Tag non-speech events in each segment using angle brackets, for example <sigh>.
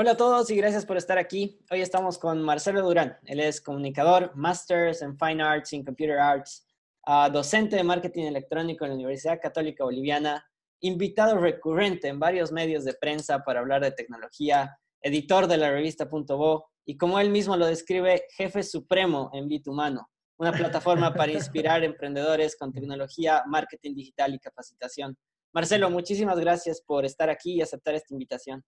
Hola a todos y gracias por estar aquí. Hoy estamos con Marcelo Durán. Él es comunicador, Masters en Fine Arts y Computer Arts, uh, docente de marketing electrónico en la Universidad Católica Boliviana, invitado recurrente en varios medios de prensa para hablar de tecnología, editor de la revista Punto y como él mismo lo describe, jefe supremo en Bitumano, una plataforma para <laughs> inspirar emprendedores con tecnología, marketing digital y capacitación. Marcelo, muchísimas gracias por estar aquí y aceptar esta invitación.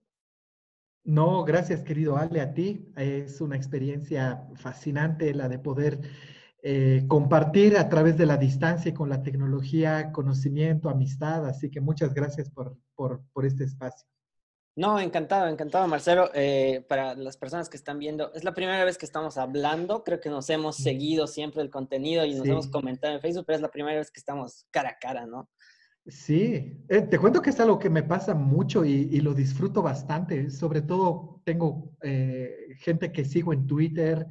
No, gracias querido Ale, a ti. Es una experiencia fascinante la de poder eh, compartir a través de la distancia y con la tecnología conocimiento, amistad. Así que muchas gracias por, por, este espacio. No, encantado, encantado, Marcelo. Eh, para las personas que están viendo, es la primera vez que estamos hablando. Creo que nos hemos seguido siempre el contenido y nos hemos comentado en Facebook, pero es la primera vez que estamos cara a cara, ¿no? Sí, eh, te cuento que es algo que me pasa mucho y, lo disfruto bastante. Sobre todo tengo eh, gente que sigo en Twitter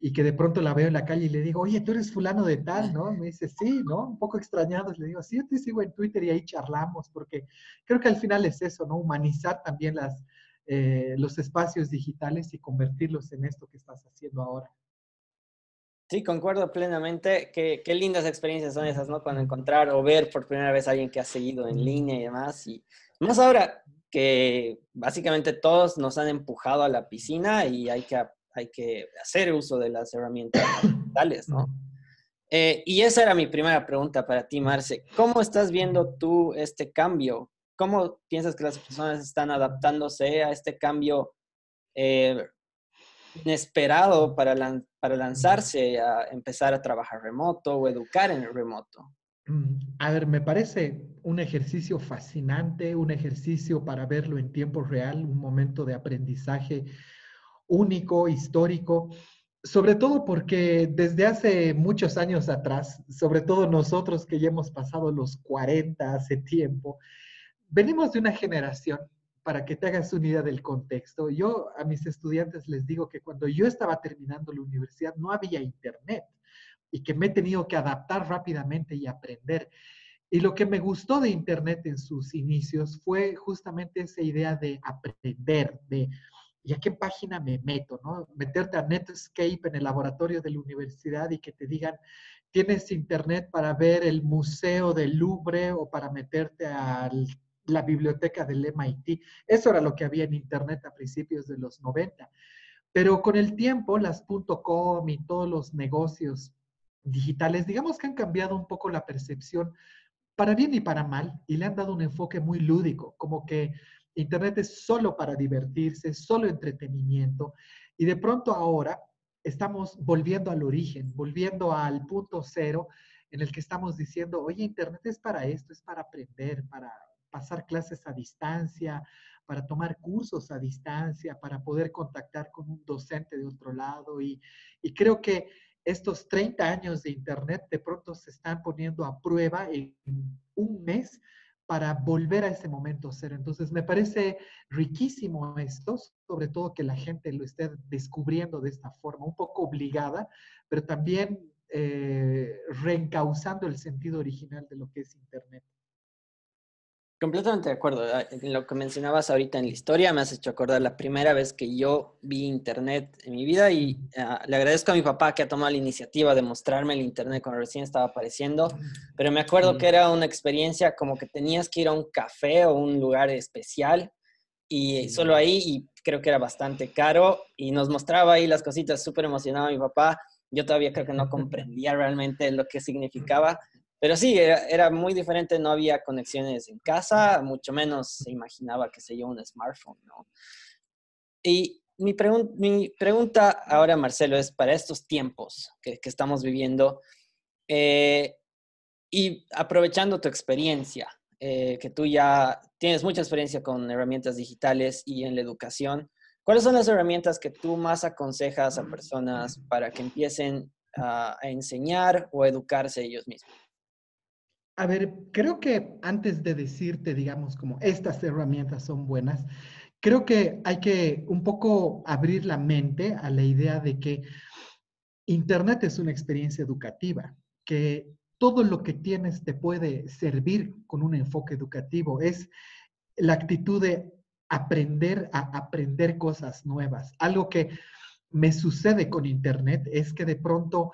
y que de pronto la veo en la calle y le digo, oye, tú eres fulano de tal, ¿no? Me dice, sí, ¿no? Un poco extrañado. Le digo, sí, yo te sigo en Twitter y ahí charlamos, porque creo que al final es eso, ¿no? Humanizar también las, eh, los espacios digitales y convertirlos en esto que estás haciendo ahora. Sí, concuerdo plenamente. Qué, lindas experiencias son esas, ¿no? Cuando encontrar o ver por primera vez a alguien que ha seguido en línea y demás. Y más ahora que básicamente todos nos han empujado a la piscina y hay que, hay que hacer uso de las herramientas digitales, ¿no? Eh, y esa era mi primera pregunta para ti, Marce. ¿Cómo estás viendo tú este cambio? ¿Cómo piensas que las personas están adaptándose a este cambio eh, inesperado para, para lanzarse a empezar a trabajar remoto o educar en el remoto? Mm, a ver, me parece un ejercicio fascinante, un ejercicio para verlo en tiempo real, un momento de aprendizaje único, histórico, sobre todo porque desde hace muchos años atrás, sobre todo nosotros que ya hemos pasado los 40 hace tiempo, venimos de una generación para que te hagas una idea del contexto, yo a mis estudiantes les digo que cuando yo estaba terminando la universidad no había internet y que me he tenido que adaptar rápidamente y aprender. Y lo que me gustó de internet en sus inicios fue justamente esa idea de aprender, de ¿y a qué página me meto? ¿no? Meterte a Netscape en el laboratorio de la universidad y que te digan, tienes internet para ver el museo del Louvre o para meterte al la biblioteca del MIT. Eso era lo que había en Internet a principios de los 90. Pero con el tiempo, las .com y todos los negocios digitales, digamos que han cambiado un poco la percepción para bien y para mal y le han dado un enfoque muy lúdico, como que Internet es solo para divertirse, solo entretenimiento. Y de pronto ahora estamos volviendo al origen, volviendo al punto cero en el que estamos diciendo, oye, Internet es para esto, es para aprender, para pasar clases a distancia, para tomar cursos a distancia, para poder contactar con un docente de otro lado. Y, creo que estos 30 años de Internet de pronto se están poniendo a prueba en un mes para volver a ese momento cero. Entonces, me parece riquísimo esto, sobre todo que la gente lo esté descubriendo de esta forma, un poco obligada, pero también eh, reencauzando el sentido original de lo que es Internet. Completamente de acuerdo. Ah, en lo que mencionabas ahorita en la historia me has hecho acordar la primera vez que yo vi internet en mi vida y ah, le agradezco a mi papá que ha tomado la iniciativa de mostrarme el internet cuando recién estaba apareciendo, pero me acuerdo que era una experiencia como que tenías que ir a un café o un lugar especial y solo ahí y creo que era bastante caro y nos mostraba ahí las cositas, súper emocionado mi papá. Yo todavía creo que no <laughs> comprendía realmente lo que significaba pero sí, era, muy diferente, no había conexiones en casa, mucho menos se imaginaba que se un smartphone, ¿no? Y mi, mi pregunta ahora, Marcelo, es para estos tiempos que, estamos viviendo eh, y aprovechando tu experiencia, eh, que tú ya tienes mucha experiencia con herramientas digitales y en la educación, ¿cuáles son las herramientas que tú más aconsejas a personas para que empiecen a enseñar o educarse ellos mismos? A ver, creo que antes de decirte, digamos, como estas herramientas son buenas, creo que hay que un poco abrir la mente a la idea de que Internet es una experiencia educativa, que todo lo que tienes te puede servir con un enfoque educativo. Es la actitud de aprender a aprender cosas nuevas. Algo que me sucede con Internet es que de pronto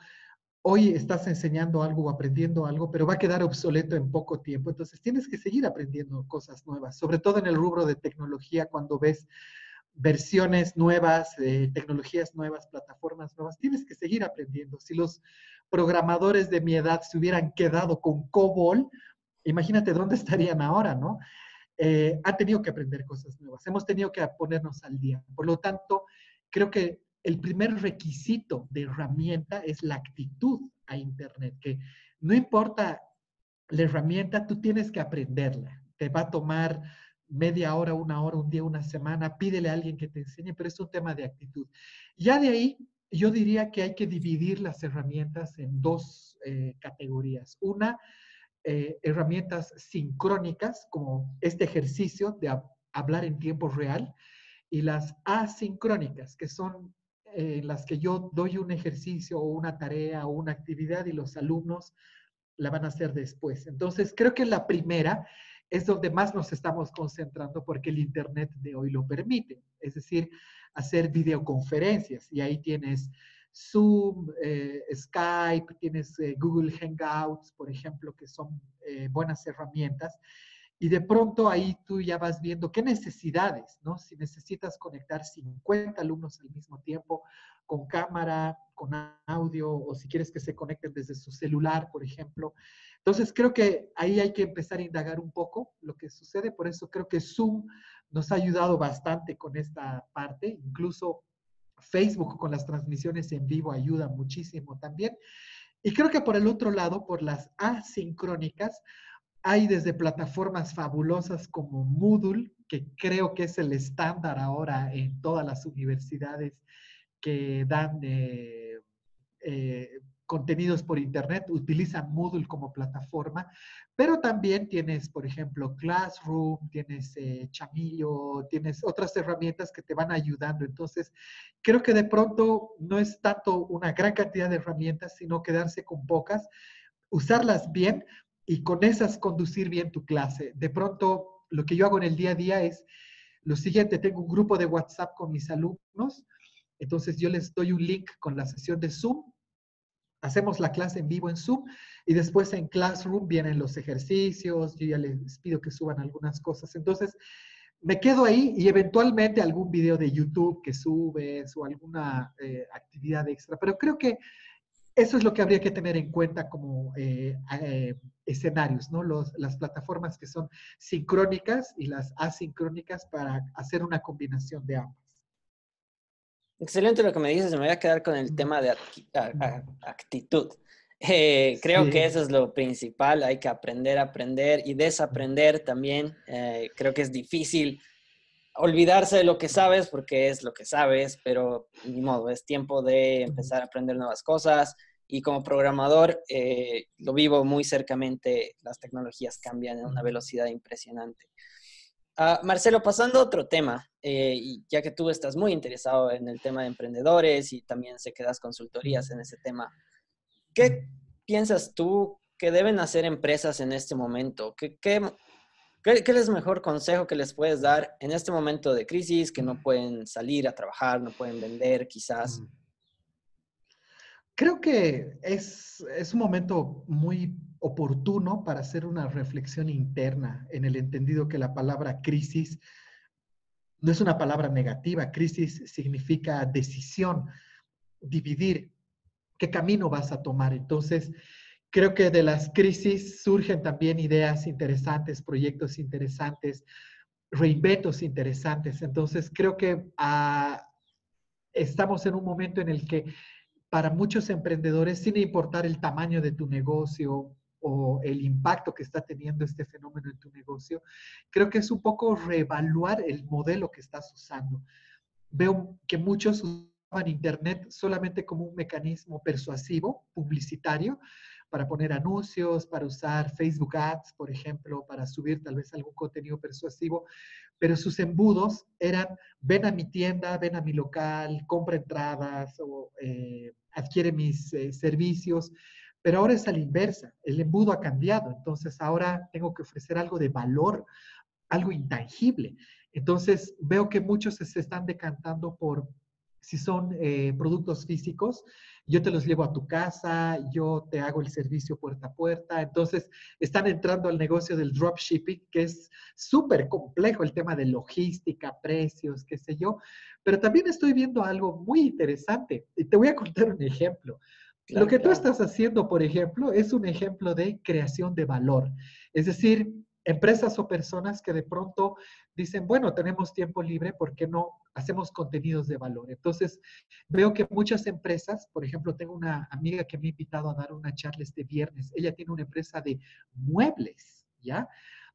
hoy estás enseñando algo o aprendiendo algo, pero va a quedar obsoleto en poco tiempo. Entonces tienes que seguir aprendiendo cosas nuevas, sobre todo en el rubro de tecnología, cuando ves versiones nuevas, eh, tecnologías nuevas, plataformas nuevas, tienes que seguir aprendiendo. Si los programadores de mi edad se hubieran quedado con COBOL, imagínate dónde estarían ahora, ¿no? Eh, tenido que aprender cosas nuevas, hemos tenido que ponernos al día. Por lo tanto, creo que el primer requisito de herramienta es la actitud a Internet, que no importa la herramienta, tú tienes que aprenderla. Te va a tomar media hora, una hora, un día, una semana, pídele a alguien que te enseñe, pero es un tema de actitud. Ya de ahí, yo diría que hay que dividir las herramientas en dos eh, categorías. Una, eh, herramientas sincrónicas, como este ejercicio de hablar en tiempo real, y las asincrónicas, que son eh, las que yo doy un ejercicio o una tarea o una actividad y los alumnos la van a hacer después. Entonces, creo que la primera es donde más nos estamos concentrando porque el Internet de hoy lo permite, es decir, hacer videoconferencias y ahí tienes Zoom, eh, Skype, tienes eh, Google Hangouts, por ejemplo, que son buenas herramientas. Y de pronto ahí tú ya vas viendo qué necesidades, ¿no? Si necesitas conectar 50 alumnos al mismo tiempo con cámara, con audio, o si quieres que se conecten desde su celular, por ejemplo. Entonces creo que ahí hay que empezar a indagar un poco lo que sucede. Por eso creo que Zoom nos ha ayudado bastante con esta parte. Incluso Facebook con las transmisiones en vivo ayuda muchísimo también. Y creo que por el otro lado, por las asincrónicas, hay desde plataformas fabulosas como Moodle, que creo que es el estándar ahora en todas las universidades que dan eh, eh, contenidos por Internet, utilizan Moodle como plataforma, pero también tienes, por ejemplo, Classroom, tienes eh, Chamillo, tienes otras herramientas que te van ayudando. Entonces, creo que de pronto no es tanto una gran cantidad de herramientas, sino quedarse con pocas, usarlas bien y con esas conducir bien tu clase. De pronto, lo que yo hago en el día a día es lo siguiente, tengo un grupo de WhatsApp con mis alumnos, entonces yo les doy un link con la sesión de Zoom hacemos la clase en vivo en Zoom y después en Classroom vienen los ejercicios, yo ya les pido que suban algunas cosas. Entonces, me quedo ahí y eventualmente algún video de YouTube que subes o alguna eh, actividad extra, pero creo que eso es lo que habría que tener en cuenta como eh, eh, escenarios, ¿no? las plataformas que son sincrónicas y las asincrónicas para hacer una combinación de ambas. Excelente lo que me dices, me voy a quedar con el tema de actitud. Eh, creo que eso es lo principal, hay que aprender aprender y desaprender también. Creo que es difícil olvidarse de lo que sabes porque es lo que sabes, pero ni modo, es tiempo de empezar a aprender nuevas cosas. Y como programador, eh, lo vivo muy cercamente, las tecnologías cambian a una velocidad impresionante. Ah, Marcelo, pasando a otro tema, eh, y ya que tú estás muy interesado en el tema de emprendedores y también sé que das consultorías en ese tema, ¿qué piensas tú que deben hacer empresas en este momento? ¿Qué, qué, qué, es el mejor consejo que les puedes dar en este momento de crisis, que no pueden salir a trabajar, no pueden vender quizás? Creo que es, es un momento muy oportuno para hacer una reflexión interna en el entendido que la palabra crisis no es una palabra negativa. Crisis significa decisión, dividir qué camino vas a tomar. Entonces, creo que de las crisis surgen también ideas interesantes, proyectos interesantes, reinventos interesantes. Entonces, creo que ah, estamos en un momento en el que para muchos emprendedores, sin importar el tamaño de tu negocio, o el impacto que está teniendo este fenómeno en tu negocio, creo que es un poco reevaluar el modelo que estás usando. Veo que muchos usaban Internet solamente como un mecanismo persuasivo, publicitario, para poner anuncios, para usar Facebook Ads, por ejemplo, para subir tal vez algún contenido persuasivo, pero sus embudos eran, ven a mi tienda, ven a mi local, compra entradas o eh, adquiere mis eh, servicios. Pero ahora es a la inversa, el embudo ha cambiado, entonces ahora tengo que ofrecer algo de valor, algo intangible. Entonces, veo que muchos se están decantando por si son eh, productos físicos, yo te los llevo a tu casa, yo te hago el servicio puerta a puerta. Entonces, están entrando al negocio del dropshipping, que es súper complejo el tema de logística, precios, qué sé yo. Pero también estoy viendo algo muy interesante. Y te voy a contar un ejemplo. Lo que tú estás haciendo, por ejemplo, es un ejemplo de creación de valor. Es decir, empresas o personas que de pronto dicen, bueno, tenemos tiempo libre, ¿por qué no hacemos contenidos de valor? Entonces, veo que muchas empresas, por ejemplo, tengo una amiga que me ha invitado a dar una charla este viernes, ella tiene una empresa de muebles, ¿ya?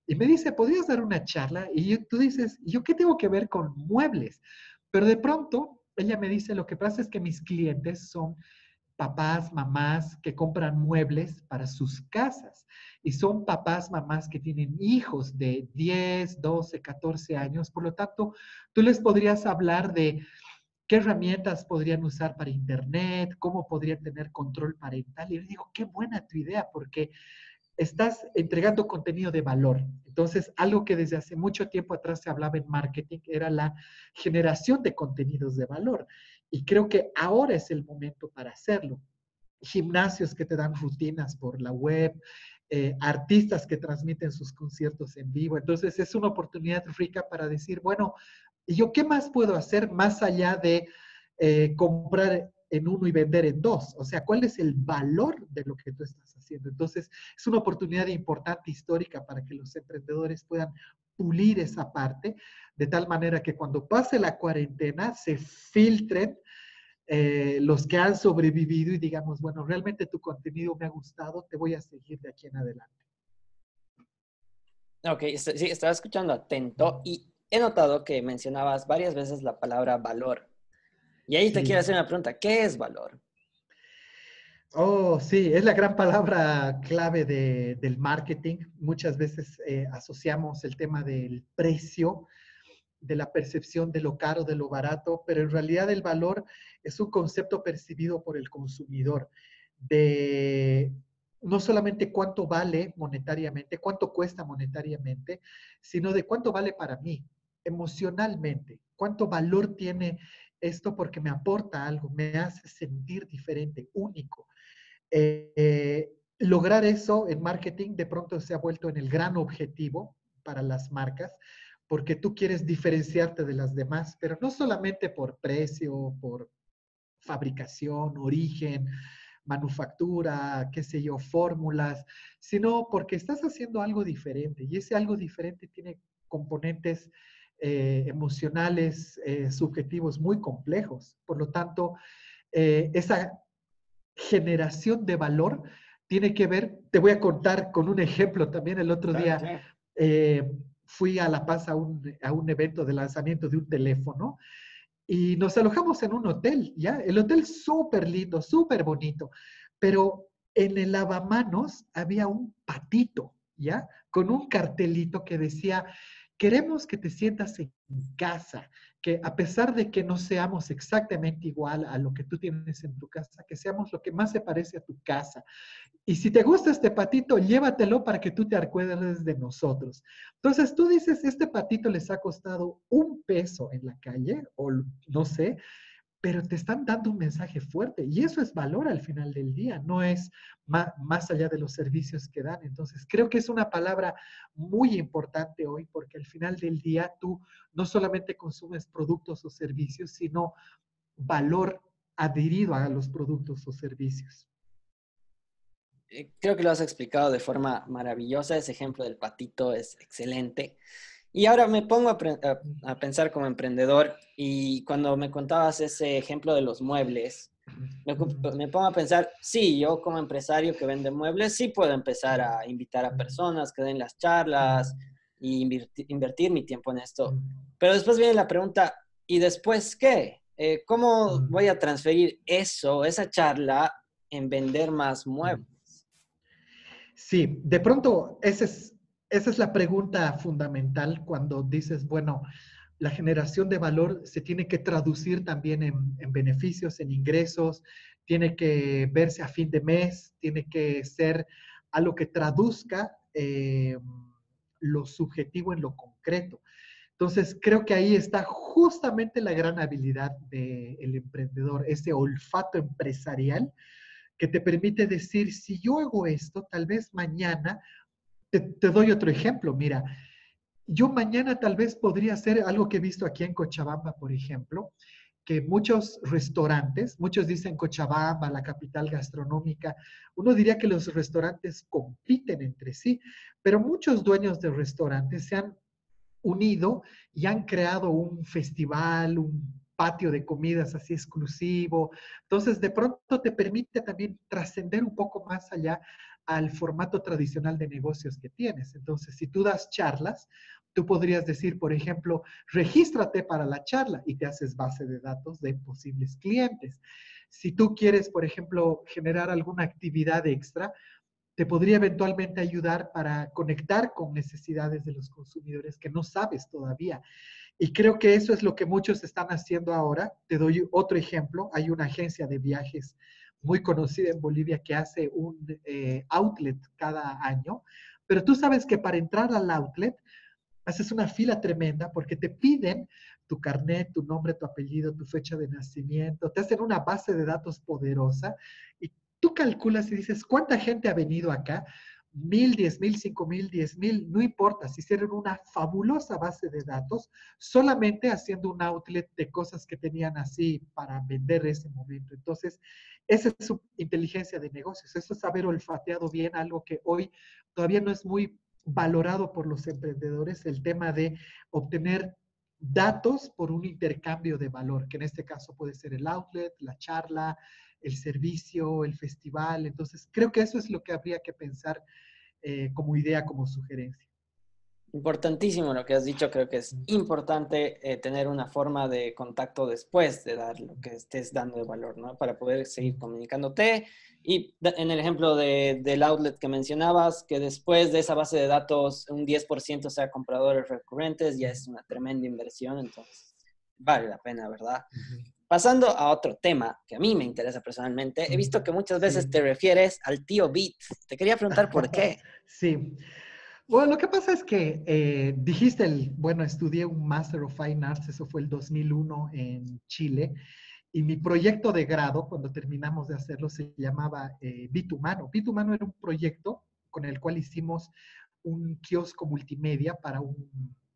Y me dice, ¿podrías dar una charla? Y tú dices, ¿yo qué tengo que ver con muebles? Pero de pronto, ella me dice, lo que pasa es que mis clientes son papás, mamás que compran muebles para sus casas y son papás, mamás que tienen hijos de 10, 12, 14 años. Por lo tanto, tú les podrías hablar de qué herramientas podrían usar para Internet, cómo podrían tener control parental. Y les digo, qué buena tu idea, porque estás entregando contenido de valor. Entonces, algo que desde hace mucho tiempo atrás se hablaba en marketing era la generación de contenidos de valor. Y creo que ahora es el momento para hacerlo. Gimnasios que te dan rutinas por la web, eh, artistas que transmiten sus conciertos en vivo. Entonces es una oportunidad rica para decir, bueno, ¿y yo qué más puedo hacer más allá de eh, comprar en uno y vender en dos? O sea, ¿cuál es el valor de lo que tú estás haciendo? Entonces es una oportunidad importante histórica para que los emprendedores puedan pulir esa parte, de tal manera que cuando pase la cuarentena se filtren eh, los que han sobrevivido y digamos, bueno, realmente tu contenido me ha gustado, te voy a seguir de aquí en adelante. Ok, sí, estaba escuchando atento y he notado que mencionabas varias veces la palabra valor. Y ahí te quiero hacer una pregunta, ¿qué es valor? Oh, sí, es la gran palabra clave del marketing. Muchas veces eh, asociamos el tema del precio de la percepción de lo caro, de lo barato, pero en realidad el valor es un concepto percibido por el consumidor de no solamente cuánto vale monetariamente, cuánto cuesta monetariamente, sino de cuánto vale para mí, emocionalmente, cuánto valor tiene esto porque me aporta algo, me hace sentir diferente, único. Eh, lograr eso en marketing de pronto se ha vuelto en el gran objetivo para las marcas, porque tú quieres diferenciarte de las demás, pero no solamente por precio, por fabricación, origen, manufactura, qué sé yo, fórmulas, sino porque estás haciendo algo diferente y ese algo diferente tiene componentes eh, emocionales, eh, subjetivos muy complejos. Por lo tanto, eh, esa generación de valor tiene que ver, te voy a contar con un ejemplo también el otro día fui a La Paz a un, a un evento de lanzamiento de un teléfono y nos alojamos en un hotel, ¿ya? El hotel súper lindo, súper bonito, pero en el lavamanos había un patito, ¿ya? Con un cartelito que decía, queremos que te sientas en casa, que a pesar de que no seamos exactamente igual a lo que tú tienes en tu casa, que seamos lo que más se parece a tu casa. Y si te gusta este patito, llévatelo para que tú te acuerdes de nosotros. Entonces tú dices, este patito les ha costado un peso en la calle, o no sé, pero te están dando un mensaje fuerte y eso es valor al final del día, no es más, allá de los servicios que dan. Entonces, creo que es una palabra muy importante hoy porque al final del día tú no solamente consumes productos o servicios, sino valor adherido a los productos o servicios. Eh, creo que lo has explicado de forma maravillosa, ese ejemplo del patito es excelente. Y ahora me pongo a, pensar como emprendedor y cuando me contabas ese ejemplo de los muebles, me, pongo a pensar, sí, yo como empresario que vende muebles, sí puedo empezar a invitar a personas que den las charlas y invertir, mi tiempo en esto. Pero después viene la pregunta, ¿y después qué? Eh, ¿Cómo voy a transferir eso, esa charla, en vender más muebles? Sí, de pronto ese es esa es la pregunta fundamental cuando dices, bueno, la generación de valor se tiene que traducir también en, beneficios, en ingresos, tiene que verse a fin de mes, tiene que ser algo que traduzca eh, lo subjetivo en lo concreto. Entonces, creo que ahí está justamente la gran habilidad del emprendedor, ese olfato empresarial que te permite decir, si yo hago esto, tal vez mañana, te, doy otro ejemplo, mira, yo mañana tal vez podría hacer algo que he visto aquí en Cochabamba, por ejemplo, que muchos restaurantes, muchos dicen Cochabamba, la capital gastronómica, uno diría que los restaurantes compiten entre sí, pero muchos dueños de restaurantes se han unido y han creado un festival, un patio de comidas así exclusivo. Entonces, de pronto te permite también trascender un poco más allá al formato tradicional de negocios que tienes. Entonces, si tú das charlas, tú podrías decir, por ejemplo, regístrate para la charla y te haces base de datos de posibles clientes. Si tú quieres, por ejemplo, generar alguna actividad extra, te podría eventualmente ayudar para conectar con necesidades de los consumidores que no sabes todavía. Y creo que eso es lo que muchos están haciendo ahora. Te doy otro ejemplo. Hay una agencia de viajes muy conocida en Bolivia que hace un eh, outlet cada año, pero tú sabes que para entrar al outlet haces una fila tremenda porque te piden tu carnet, tu nombre, tu apellido, tu fecha de nacimiento, te hacen una base de datos poderosa y tú calculas y dices, ¿cuánta gente ha venido acá? Mil, diez mil, cinco mil, diez mil, no importa, si hicieron una fabulosa base de datos solamente haciendo un outlet de cosas que tenían así para vender ese momento. Entonces, esa es su inteligencia de negocios, eso es haber olfateado bien algo que hoy todavía no es muy valorado por los emprendedores, el tema de obtener datos por un intercambio de valor, que en este caso puede ser el outlet, la charla, el servicio, el festival. Entonces, creo que eso es lo que habría que pensar eh, como idea, como sugerencia. Importantísimo lo que has dicho, creo que es importante eh, tener una forma de contacto después de dar lo que estés dando de valor, ¿no? Para poder seguir comunicándote. Y en el ejemplo de, del outlet que mencionabas, que después de esa base de datos un 10% sea compradores recurrentes, ya es una tremenda inversión, entonces vale la pena, ¿verdad? Pasando a otro tema que a mí me interesa personalmente, he visto que muchas veces te refieres al tío Beat. Te quería preguntar por qué. <laughs> Sí. Bueno, lo que pasa es que eh, dijiste, el, bueno, estudié un Master of Fine Arts, eso fue el 2001 en Chile, y mi proyecto de grado, cuando terminamos de hacerlo, se llamaba eh, Bitumano. Bitumano era un proyecto con el cual hicimos un kiosco multimedia para un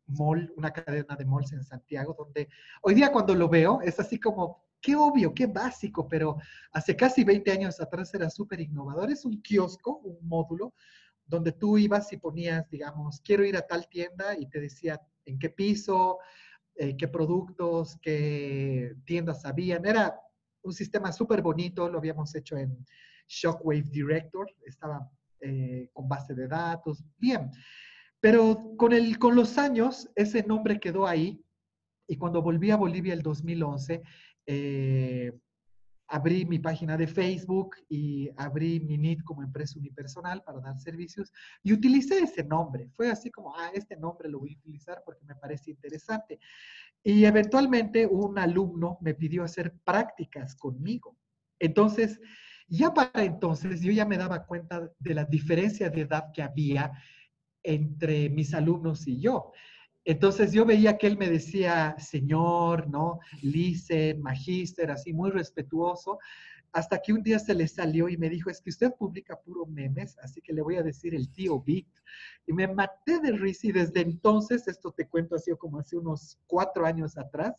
mall, una cadena de malls en Santiago, donde hoy día cuando lo veo es así como, qué obvio, qué básico, pero hace casi 20 años atrás era súper innovador. Es un kiosco, un módulo, donde tú ibas y ponías, digamos, quiero ir a tal tienda y te decía en qué piso, eh, qué productos, qué tiendas habían. Era un sistema súper bonito, lo habíamos hecho en Shockwave Director, estaba eh, con base de datos, bien. Pero con, el, con los años, ese nombre quedó ahí y cuando volví a Bolivia el 2011, eh, abrí mi página de Facebook y abrí mi NIT como empresa unipersonal para dar servicios y utilicé ese nombre. Fue así como, ah, este nombre lo voy a utilizar porque me parece interesante. Y eventualmente un alumno me pidió hacer prácticas conmigo. Entonces, ya para entonces yo ya me daba cuenta de la diferencia de edad que había entre mis alumnos y yo. Entonces yo veía que él me decía señor, ¿no? Listen, magíster, así muy respetuoso, hasta que un día se le salió y me dijo, es que usted publica puro memes, así que le voy a decir el tío Vic. Y me maté de risa y desde entonces, esto te cuento así como hace unos cuatro años atrás,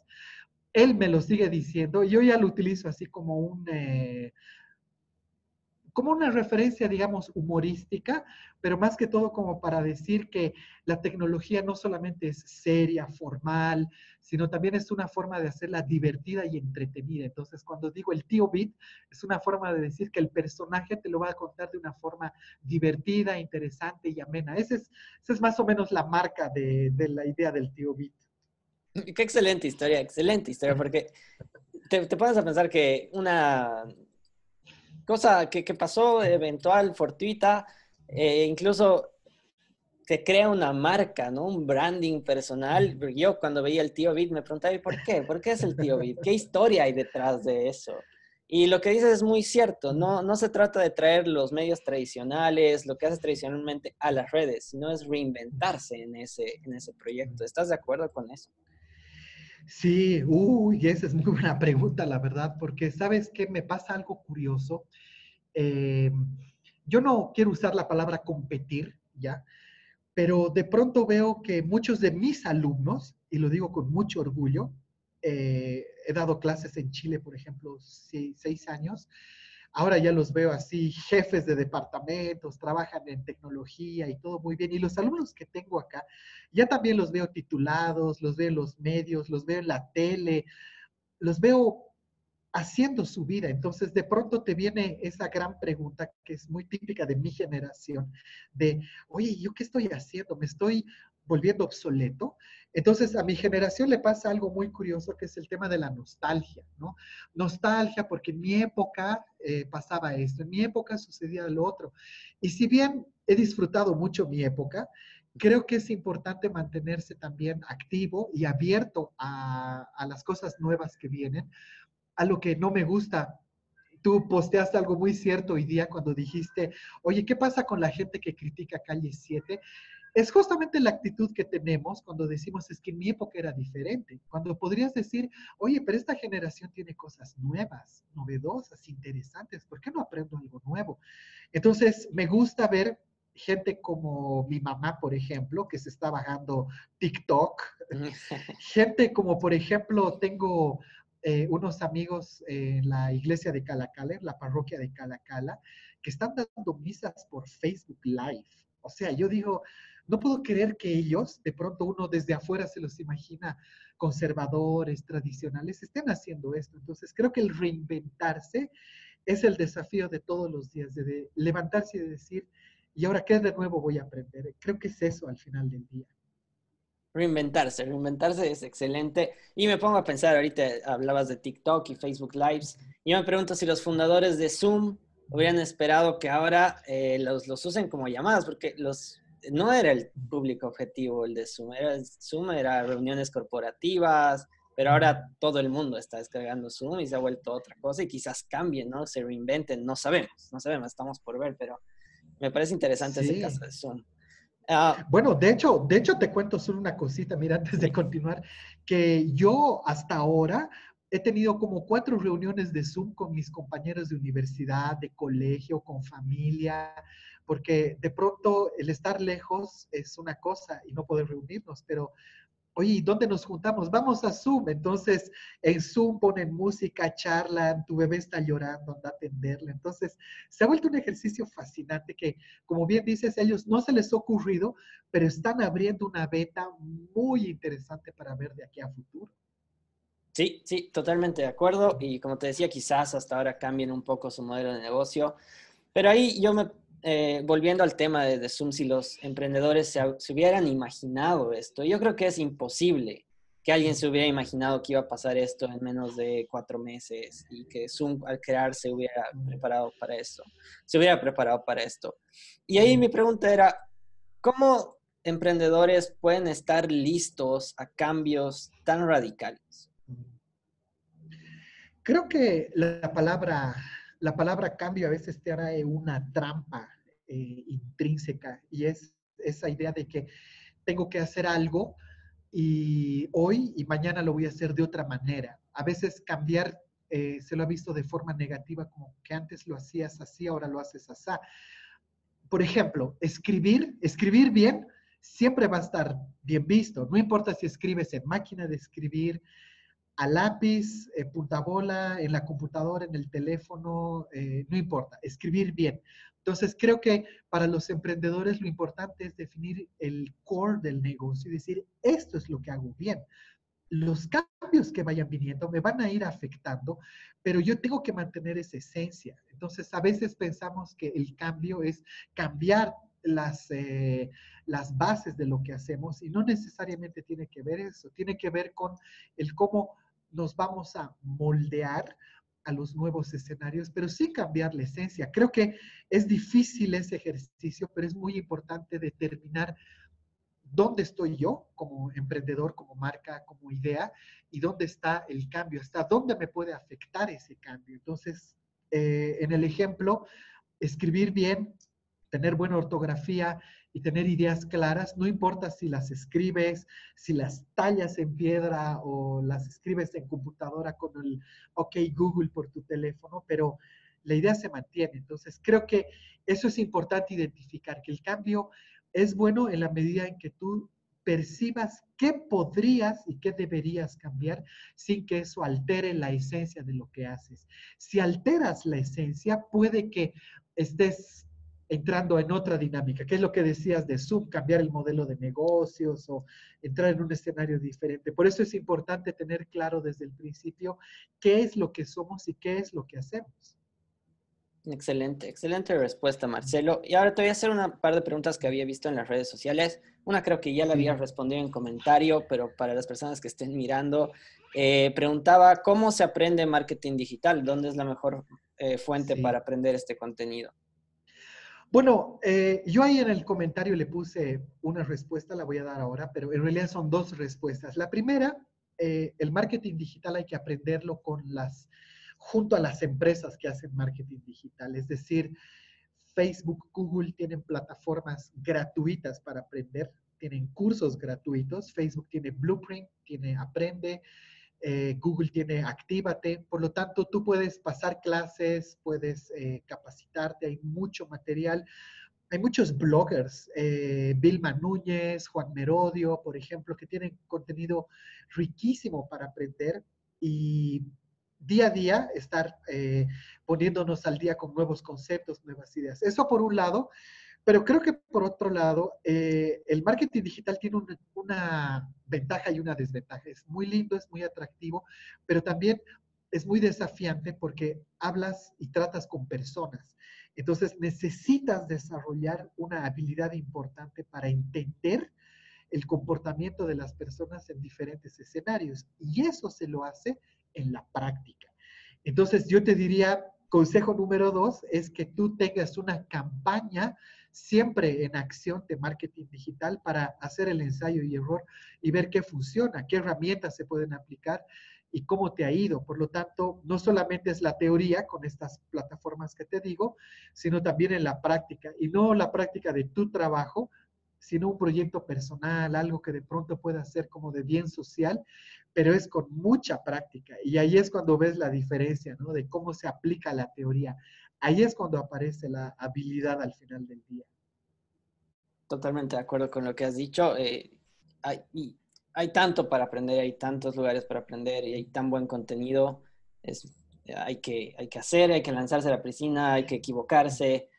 él me lo sigue diciendo, yo ya lo utilizo así como un... Eh, como una referencia, digamos, humorística, pero más que todo como para decir que la tecnología no solamente es seria, formal, sino también es una forma de hacerla divertida y entretenida. Entonces, cuando digo el tío Bit, es una forma de decir que el personaje te lo va a contar de una forma divertida, interesante y amena. Esa es, es más o menos la marca de, de la idea del tío Bit. Qué excelente historia, excelente historia, porque te, te pones a pensar que una cosa que, pasó eventual, fortuita, eh, incluso te crea una marca, ¿no? Un branding personal. Yo cuando veía el tío Bit me preguntaba, ¿y por qué? ¿Por qué es el tío Bit? ¿Qué historia hay detrás de eso? Y lo que dices es muy cierto, no, no se trata de traer los medios tradicionales, lo que haces tradicionalmente a las redes, sino es reinventarse en ese, en ese proyecto. ¿Estás de acuerdo con eso? Sí, uy, esa es muy buena pregunta, la verdad, porque sabes que me pasa algo curioso. Eh, yo no quiero usar la palabra competir, ¿ya? Pero de pronto veo que muchos de mis alumnos, y lo digo con mucho orgullo, eh, he dado clases en Chile, por ejemplo, seis, años. Ahora ya los veo así, jefes de departamentos, trabajan en tecnología y todo muy bien. Y los alumnos que tengo acá, ya también los veo titulados, los veo en los medios, los veo en la tele, los veo haciendo su vida. Entonces, de pronto te viene esa gran pregunta que es muy típica de mi generación, de, oye, ¿yo qué estoy haciendo? ¿Me estoy volviendo obsoleto? Entonces, a mi generación le pasa algo muy curioso, que es el tema de la nostalgia, ¿no? Nostalgia porque en mi época eh, pasaba esto, en mi época sucedía lo otro. Y si bien he disfrutado mucho mi época, creo que es importante mantenerse también activo y abierto a, a las cosas nuevas que vienen, a lo que no me gusta tú posteaste algo muy cierto hoy día cuando dijiste, oye, ¿qué pasa con la gente que critica Calle 7? Es justamente la actitud que tenemos cuando decimos es que mi época era diferente, cuando podrías decir, oye, pero esta generación tiene cosas nuevas, novedosas, interesantes, ¿por qué no aprendo algo nuevo? Entonces, me gusta ver gente como mi mamá, por ejemplo, que se está bajando TikTok, <laughs> gente como, por ejemplo, tengo eh, unos amigos en la iglesia de Calacala, en la parroquia de Calacala, que están dando misas por Facebook Live. O sea, yo digo, no puedo creer que ellos, de pronto uno desde afuera se los imagina conservadores, tradicionales, estén haciendo esto. Entonces, creo que el reinventarse es el desafío de todos los días, de, levantarse y de decir, ¿y ahora qué de nuevo voy a aprender? Creo que es eso al final del día. Reinventarse, reinventarse es excelente. Y me pongo a pensar, ahorita hablabas de TikTok y Facebook Lives, y yo me pregunto si los fundadores de Zoom hubieran esperado que ahora eh, los, los usen como llamadas, porque los no era el público objetivo el de Zoom, era, Zoom era reuniones corporativas, pero ahora todo el mundo está descargando Zoom y se ha vuelto otra cosa y quizás cambien, ¿no? Se reinventen, no sabemos, no sabemos, estamos por ver, pero me parece interesante ese caso de Zoom. Ah, bueno, de hecho, de hecho te cuento solo una cosita, mira, antes de continuar, que yo hasta ahora he tenido como cuatro reuniones de Zoom con mis compañeros de universidad, de colegio, con familia, porque de pronto el estar lejos es una cosa y no poder reunirnos, pero oye, ¿dónde nos juntamos? Vamos a Zoom. Entonces, en Zoom ponen música, charlan, tu bebé está llorando, anda a atenderle. Entonces, se ha vuelto un ejercicio fascinante que, como bien dices, a ellos no se les ha ocurrido, pero están abriendo una beta muy interesante para ver de aquí a futuro. Sí, sí, totalmente de acuerdo. Y como te decía, quizás hasta ahora cambien un poco su modelo de negocio. Pero ahí yo me eh, volviendo al tema de, Zoom, si los emprendedores se, hubieran imaginado esto, yo creo que es imposible que alguien se hubiera imaginado que iba a pasar esto en menos de cuatro meses y que Zoom al crearse hubiera preparado para eso, se hubiera preparado para esto. Y ahí mi pregunta era, ¿cómo emprendedores pueden estar listos a cambios tan radicales? Creo que la palabra la palabra cambio a veces te hará una trampa eh, intrínseca y es esa idea de que tengo que hacer algo y hoy y mañana lo voy a hacer de otra manera. A veces cambiar eh, se lo ha visto de forma negativa, como que antes lo hacías así, ahora lo haces así. Por ejemplo, escribir, escribir bien siempre va a estar bien visto. No importa si escribes en máquina de escribir, a lápiz, eh, punta bola, en la computadora, en el teléfono, eh, no importa, escribir bien. Entonces, creo que para los emprendedores lo importante es definir el core del negocio y decir, esto es lo que hago bien. Los cambios que vayan viniendo me van a ir afectando, pero yo tengo que mantener esa esencia. Entonces, a veces pensamos que el cambio es cambiar las, eh, las bases de lo que hacemos y no necesariamente tiene que ver eso, tiene que ver con el cómo nos vamos a moldear a los nuevos escenarios, pero sí cambiar la esencia. Creo que es difícil ese ejercicio, pero es muy importante determinar dónde estoy yo como emprendedor, como marca, como idea, y dónde está el cambio, hasta dónde me puede afectar ese cambio. Entonces, eh, en el ejemplo, escribir bien, tener buena ortografía y tener ideas claras, no importa si las escribes, si las tallas en piedra o las escribes en computadora con el OK Google por tu teléfono, pero la idea se mantiene. Entonces, creo que eso es importante identificar, que el cambio es bueno en la medida en que tú percibas qué podrías y qué deberías cambiar sin que eso altere la esencia de lo que haces. Si alteras la esencia, puede que estés entrando en otra dinámica, que es lo que decías de Zoom, cambiar el modelo de negocios o entrar en un escenario diferente. Por eso es importante tener claro desde el principio qué es lo que somos y qué es lo que hacemos. Excelente, excelente respuesta, Marcelo. Y ahora te voy a hacer una par de preguntas que había visto en las redes sociales. Una creo que ya la había respondido en comentario, pero para las personas que estén mirando, eh, preguntaba cómo se aprende marketing digital, dónde es la mejor eh, fuente para aprender este contenido. Bueno, eh, yo ahí en el comentario le puse una respuesta, la voy a dar ahora, pero en realidad son dos respuestas. La primera, el marketing digital hay que aprenderlo con las junto a las empresas que hacen marketing digital. Es decir, Facebook, Google tienen plataformas gratuitas para aprender, tienen cursos gratuitos. Facebook tiene Blueprint, tiene Aprende, eh, Google tiene Actívate. Por lo tanto, tú puedes pasar clases, puedes eh, capacitarte, hay mucho material. Hay muchos bloggers, eh, Vilma Núñez, Juan Merodio, por ejemplo, que tienen contenido riquísimo para aprender y día a día estar eh, poniéndonos al día con nuevos conceptos, nuevas ideas. Eso por un lado, pero creo que por otro lado, eh, el marketing digital tiene una, ventaja y una desventaja. Es muy lindo, es muy atractivo, pero también es muy desafiante porque hablas y tratas con personas. Entonces necesitas desarrollar una habilidad importante para entender el comportamiento de las personas en diferentes escenarios. Y eso se lo hace en la práctica. Entonces, yo te diría, consejo número dos es que tú tengas una campaña siempre en acción de marketing digital para hacer el ensayo y error y ver qué funciona, qué herramientas se pueden aplicar y cómo te ha ido. Por lo tanto, no solamente es la teoría con estas plataformas que te digo, sino también en la práctica. Y no la práctica de tu trabajo, sino un proyecto personal, algo que de pronto pueda ser como de bien social, pero es con mucha práctica. Y ahí es cuando ves la diferencia, ¿no? De cómo se aplica la teoría. Ahí es cuando aparece la habilidad al final del día. Totalmente de acuerdo con lo que has dicho. Eh, hay, hay tanto para aprender, hay tantos lugares para aprender y hay tan buen contenido. Es, hay, que, hay que hacer, hay que lanzarse a la piscina, hay que equivocarse.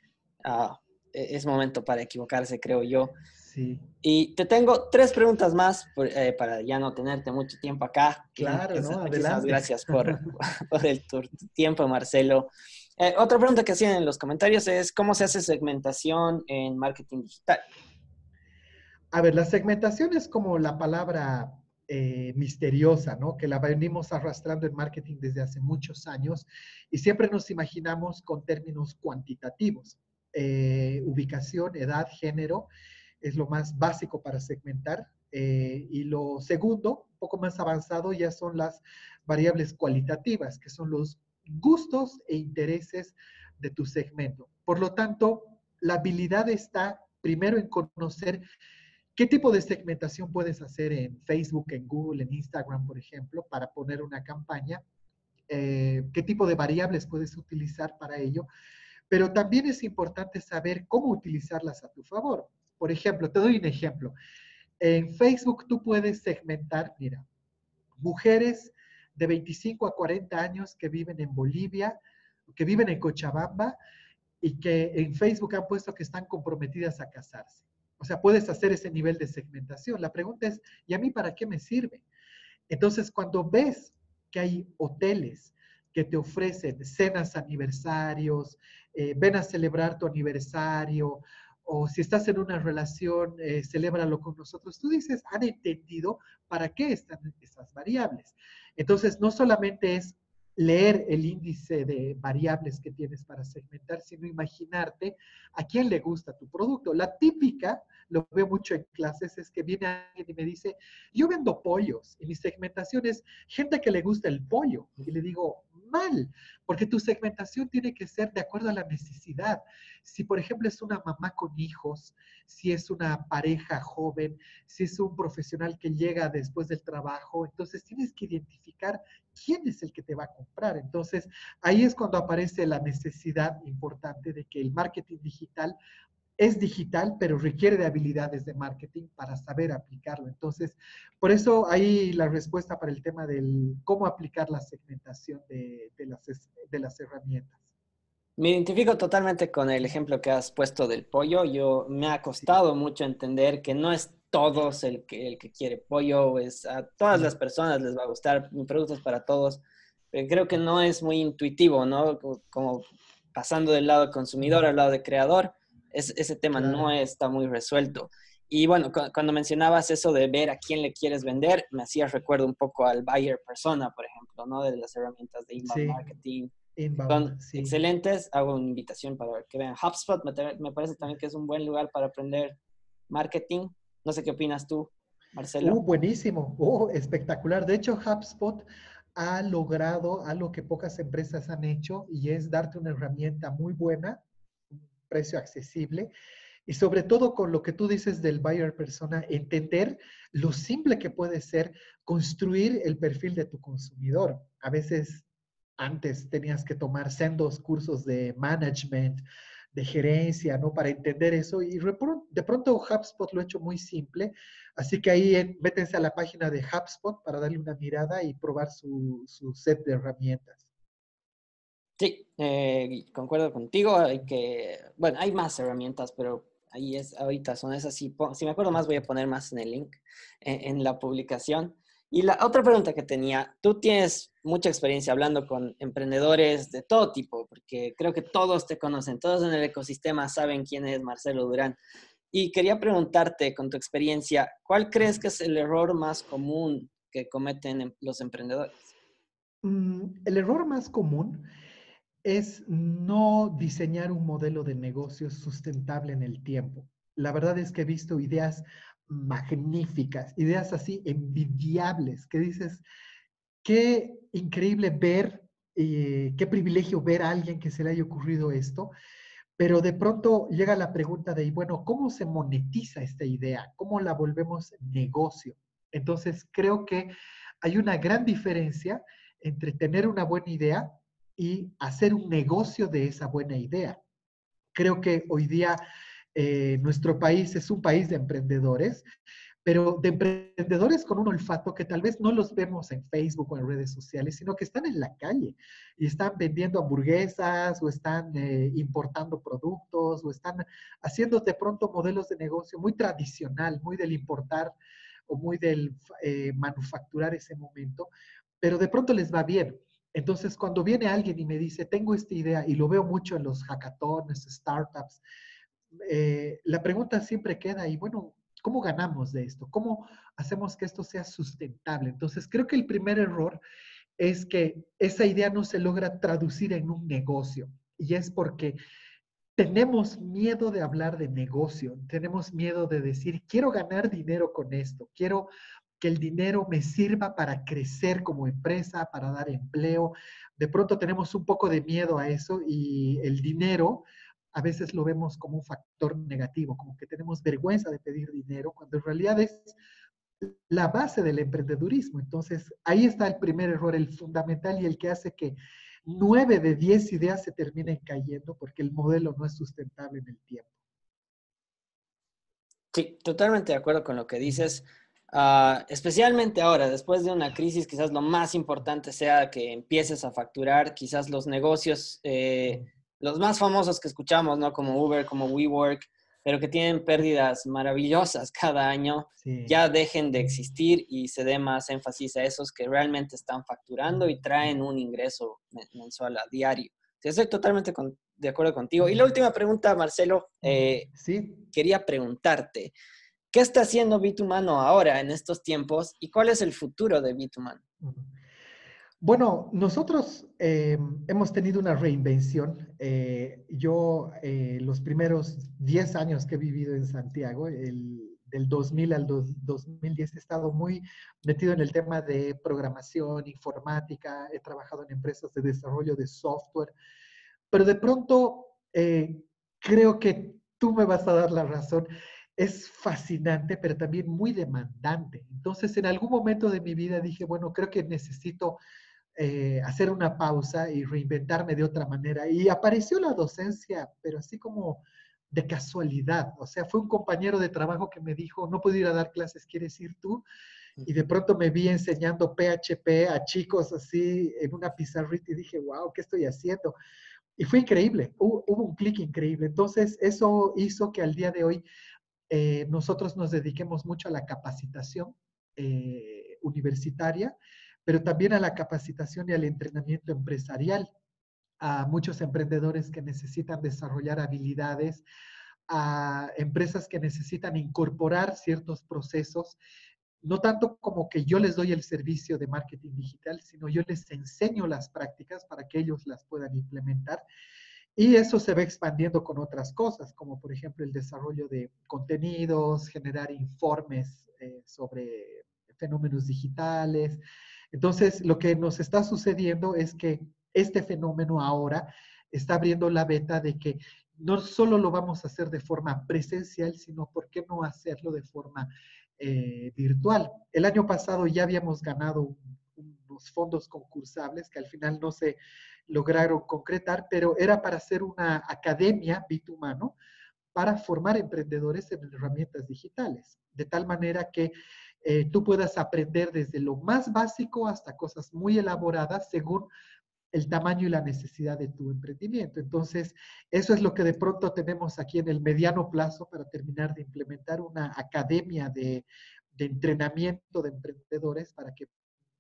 E-, es momento para equivocarse, creo yo. Sí. Y te tengo tres preguntas más eh, para ya no tenerte mucho tiempo acá. Claro, ¿no? Adelante. gracias por, <laughs> por el tu, tiempo, Marcelo. Eh, otra pregunta que hacían en los comentarios es, ¿cómo se hace segmentación en marketing digital? A ver, la segmentación es como la palabra eh, misteriosa, ¿no? Que la venimos arrastrando en marketing desde hace muchos años y siempre nos imaginamos con términos cuantitativos. Eh, ubicación, edad, género, es lo más básico para segmentar. Y lo segundo, un poco más avanzado, ya son las variables cualitativas, que son los gustos e intereses de tu segmento. Por lo tanto, la habilidad está primero en conocer qué tipo de segmentación puedes hacer en Facebook, en Google, en Instagram, por ejemplo, para poner una campaña, eh, qué tipo de variables puedes utilizar para ello pero también es importante saber cómo utilizarlas a tu favor. Por ejemplo, te doy un ejemplo. En Facebook tú puedes segmentar, mira, mujeres de 25 a 40 años que viven en Bolivia, que viven en Cochabamba y que en Facebook han puesto que están comprometidas a casarse. O sea, puedes hacer ese nivel de segmentación. La pregunta es, ¿y a mí para qué me sirve? Entonces, cuando ves que hay hoteles que te ofrecen cenas aniversarios, eh, ven a celebrar tu aniversario, o si estás en una relación, eh, celébralo con nosotros. Tú dices, han entendido para qué están esas variables. Entonces, no solamente es leer el índice de variables que tienes para segmentar, sino imaginarte a quién le gusta tu producto. La típica, lo veo mucho en clases, es que viene alguien y me dice, yo vendo pollos y mi segmentación es gente que le gusta el pollo. Y le digo, mal, porque tu segmentación tiene que ser de acuerdo a la necesidad. Si, por ejemplo, es una mamá con hijos, si es una pareja joven, si es un profesional que llega después del trabajo, entonces tienes que identificar quién es el que te va a comprar. Entonces, ahí es cuando aparece la necesidad importante de que el marketing digital es digital, pero requiere de habilidades de marketing para saber aplicarlo. Entonces, por eso ahí la respuesta para el tema del cómo aplicar la segmentación de, las, de las herramientas. Me identifico totalmente con el ejemplo que has puesto del pollo. Yo me ha costado mucho entender que no es todos el que, el que quiere pollo, es a todas las personas les va a gustar, mi producto es para todos. Pero creo que no es muy intuitivo, ¿no? Como pasando del lado consumidor al lado de creador ese tema no está muy resuelto. Y bueno, cuando mencionabas eso de ver a quién le quieres vender, me hacías recuerdo un poco al buyer persona, por ejemplo, ¿no? De las herramientas de inbound marketing. Son excelentes. Hago una invitación para que vean HubSpot. Me, parece también que es un buen lugar para aprender marketing. No sé qué opinas tú, Marcelo. Uh, buenísimo. Oh, espectacular. De hecho, HubSpot ha logrado algo que pocas empresas han hecho y es darte una herramienta muy buena precio accesible y sobre todo con lo que tú dices del buyer persona, entender lo simple que puede ser construir el perfil de tu consumidor. A veces antes tenías que tomar sendos cursos de management, de gerencia, ¿no? Para entender eso. Y de pronto HubSpot lo ha hecho muy simple. Así que ahí métense a la página de HubSpot para darle una mirada y probar su, su set de herramientas. Sí, eh, concuerdo contigo. Hay que, bueno, hay más herramientas, pero ahí es, ahorita son esas. Si, si me acuerdo más, voy a poner más en el link, en, la publicación. Y la otra pregunta que tenía, tú tienes mucha experiencia hablando con emprendedores de todo tipo, porque creo que todos te conocen, todos en el ecosistema saben quién es Marcelo Durán. Y quería preguntarte, con tu experiencia, ¿cuál crees que es el error más común que cometen em, los emprendedores? Mm, el error más común es no diseñar un modelo de negocio sustentable en el tiempo. La verdad es que he visto ideas magníficas, ideas así envidiables, que dices, qué increíble ver, eh, qué privilegio ver a alguien que se le haya ocurrido esto, pero de pronto llega la pregunta de, bueno, ¿cómo se monetiza esta idea? ¿Cómo la volvemos negocio? Entonces, creo que hay una gran diferencia entre tener una buena idea y hacer un negocio de esa buena idea. Creo que hoy día eh, nuestro país es un país de emprendedores, pero de emprendedores con un olfato que tal vez no los vemos en Facebook o en redes sociales, sino que están en la calle y están vendiendo hamburguesas o están eh, importando productos o están haciendo de pronto modelos de negocio muy tradicional, muy del importar o muy del eh, manufacturar ese momento, pero de pronto les va bien. Entonces, cuando viene alguien y me dice, tengo esta idea, y lo veo mucho en los hackatones, startups, eh, la pregunta siempre queda, y bueno, ¿cómo ganamos de esto? ¿Cómo hacemos que esto sea sustentable? Entonces, creo que el primer error es que esa idea no se logra traducir en un negocio, y es porque tenemos miedo de hablar de negocio, tenemos miedo de decir, quiero ganar dinero con esto, quiero que el dinero me sirva para crecer como empresa, para dar empleo. De pronto tenemos un poco de miedo a eso y el dinero a veces lo vemos como un factor negativo, como que tenemos vergüenza de pedir dinero, cuando en realidad es la base del emprendedurismo. Entonces, ahí está el primer error, el fundamental y el que hace que nueve de diez ideas se terminen cayendo porque el modelo no es sustentable en el tiempo. Sí, totalmente de acuerdo con lo que dices. Ah, especialmente ahora, después de una crisis, quizás lo más importante sea que empieces a facturar, quizás los negocios, eh, los más famosos que escuchamos, ¿no? Como Uber, como WeWork, pero que tienen pérdidas maravillosas <laughs> cada año, ya dejen de existir y se dé más énfasis a esos que realmente están facturando y traen un ingreso mensual a diario. estoy totalmente de acuerdo contigo. Y la última pregunta, Marcelo, eh, sí. quería preguntarte. ¿Qué está haciendo Bitumano ahora en estos tiempos y cuál es el futuro de Bitumano? Bueno, nosotros eh, hemos tenido una reinvención. Eh, yo, eh, los primeros 10 años que he vivido en Santiago, el, del 2000 al 2010, he estado muy metido en el tema de programación, informática, he trabajado en empresas de desarrollo de software, pero de pronto creo que tú me vas a dar la razón. Es fascinante, pero también muy demandante. Entonces, en algún momento de mi vida dije, bueno, creo que necesito eh, hacer una pausa y reinventarme de otra manera. Y apareció la docencia, pero así como de casualidad. O sea, fue un compañero de trabajo que me dijo, no puedo ir a dar clases, ¿quieres ir tú? Y de pronto me vi enseñando PHP a chicos así en una pizarrita y dije, wow, ¿qué estoy haciendo? Y fue increíble, hubo, un clic increíble. Entonces, eso hizo que al día de hoy eh, nosotros nos dediquemos mucho a la capacitación eh, universitaria pero también a la capacitación y al entrenamiento empresarial, a muchos emprendedores que necesitan desarrollar habilidades, a empresas que necesitan incorporar ciertos procesos, no tanto como que yo les doy el servicio de marketing digital, sino yo les enseño las prácticas para que ellos las puedan implementar. Y eso se va expandiendo con otras cosas, como por ejemplo el desarrollo de contenidos, generar informes eh, sobre fenómenos digitales, entonces, lo que nos está sucediendo es que este fenómeno ahora está abriendo la beta de que no solo lo vamos a hacer de forma presencial, sino por qué no hacerlo de forma eh, virtual. El año pasado ya habíamos ganado unos fondos concursables que al final no se lograron concretar, pero era para hacer una academia bitumano para formar emprendedores en herramientas digitales, de tal manera que eh, tú puedas aprender desde lo más básico hasta cosas muy elaboradas según el tamaño y la necesidad de tu emprendimiento. Entonces, eso es lo que de pronto tenemos aquí en el mediano plazo para terminar de implementar una academia de, de entrenamiento de emprendedores para que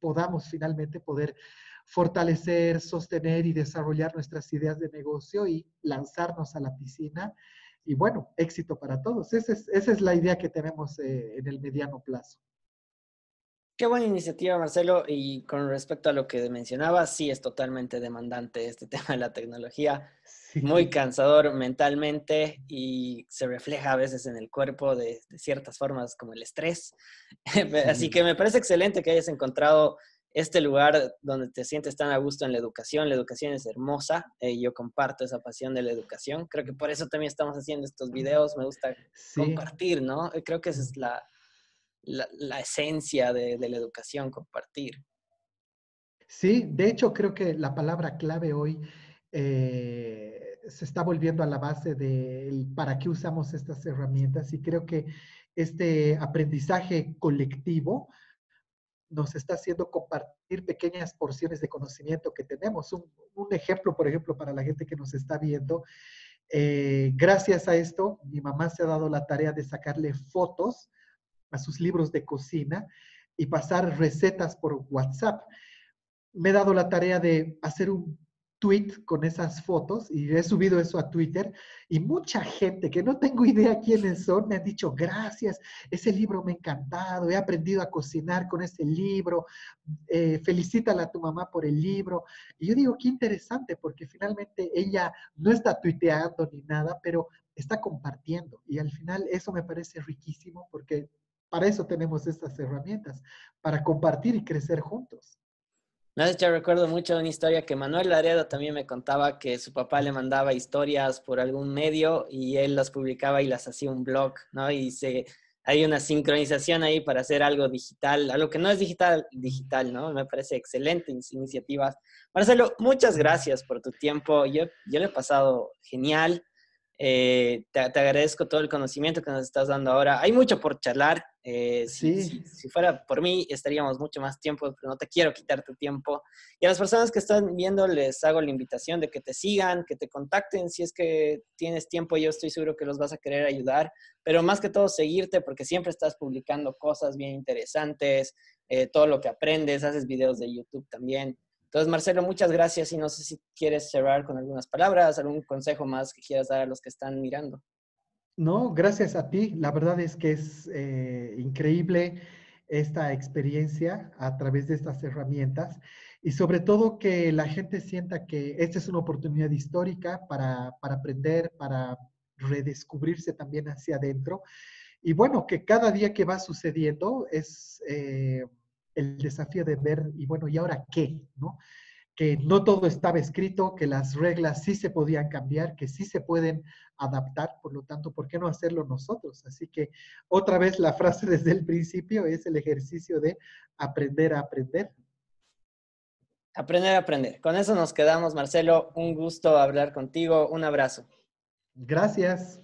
podamos finalmente poder fortalecer, sostener y desarrollar nuestras ideas de negocio y lanzarnos a la piscina. Y bueno, éxito para todos. Esa es, esa es la idea que tenemos eh, en el mediano plazo. Qué buena iniciativa, Marcelo. Y con respecto a lo que mencionaba, sí es totalmente demandante este <laughs> tema de la tecnología. Muy cansador mentalmente y se refleja a veces en el cuerpo de, ciertas formas como el estrés. <laughs> Así que me parece excelente que hayas encontrado este lugar donde te sientes tan a gusto en la educación. La educación es hermosa y eh, yo comparto esa pasión de la educación. Creo que por eso también estamos haciendo estos videos. Me gusta compartir, ¿no? Creo que esa es la, la, esencia de, la educación, compartir. Sí, de hecho creo que la palabra clave hoy eh, se está volviendo a la base de para qué usamos estas herramientas y creo que este aprendizaje colectivo nos está haciendo compartir pequeñas porciones de conocimiento que tenemos. Un, ejemplo, por ejemplo, para la gente que nos está viendo, eh, gracias a esto, mi mamá se ha dado la tarea de sacarle fotos a sus libros de cocina y pasar recetas por WhatsApp. Me he dado la tarea de hacer un tweet con esas fotos y he subido eso a Twitter y mucha gente que no tengo idea quiénes son me han dicho gracias, ese libro me ha encantado, he aprendido a cocinar con ese libro, eh, felicítala a tu mamá por el libro. Y yo digo, qué interesante porque finalmente ella no está tuiteando ni nada, pero está compartiendo y al final eso me parece riquísimo porque para eso tenemos estas herramientas, para compartir y crecer juntos. No yo recuerdo mucho una historia que Manuel Laredo también me contaba que su papá le mandaba historias por algún medio y él las publicaba y las hacía un blog, ¿no? Y se, hay una sincronización ahí para hacer algo digital, algo que no es digital, digital, ¿no? Me parece excelente iniciativas. Marcelo, muchas gracias por tu tiempo. Yo, yo le he pasado genial. Eh, te, agradezco todo el conocimiento que nos estás dando ahora. Hay mucho por charlar. Eh, si, si, fuera por mí, estaríamos mucho más tiempo, pero no te quiero quitar tu tiempo. Y a las personas que están viendo, les hago la invitación de que te sigan, que te contacten. Si es que tienes tiempo, yo estoy seguro que los vas a querer ayudar. Pero más que todo, seguirte, porque siempre estás publicando cosas bien interesantes, eh, todo lo que aprendes, haces videos de YouTube también. Entonces, Marcelo, muchas gracias y no sé si quieres cerrar con algunas palabras, algún consejo más que quieras dar a los que están mirando. No, gracias a ti. La verdad es que es eh, increíble esta experiencia a través de estas herramientas y sobre todo que la gente sienta que esta es una oportunidad histórica para, para aprender, para redescubrirse también hacia adentro. Y bueno, que cada día que va sucediendo es eh, el desafío de ver, y bueno, ¿y ahora qué? ¿no? Que no todo estaba escrito, que las reglas sí se podían cambiar, que sí se pueden adaptar, por lo tanto, ¿por qué no hacerlo nosotros? Así que otra vez la frase <laughs> desde el principio es el ejercicio de aprender a aprender. Aprender a aprender. Con eso nos quedamos, Marcelo. Un gusto hablar contigo. Un abrazo. Gracias.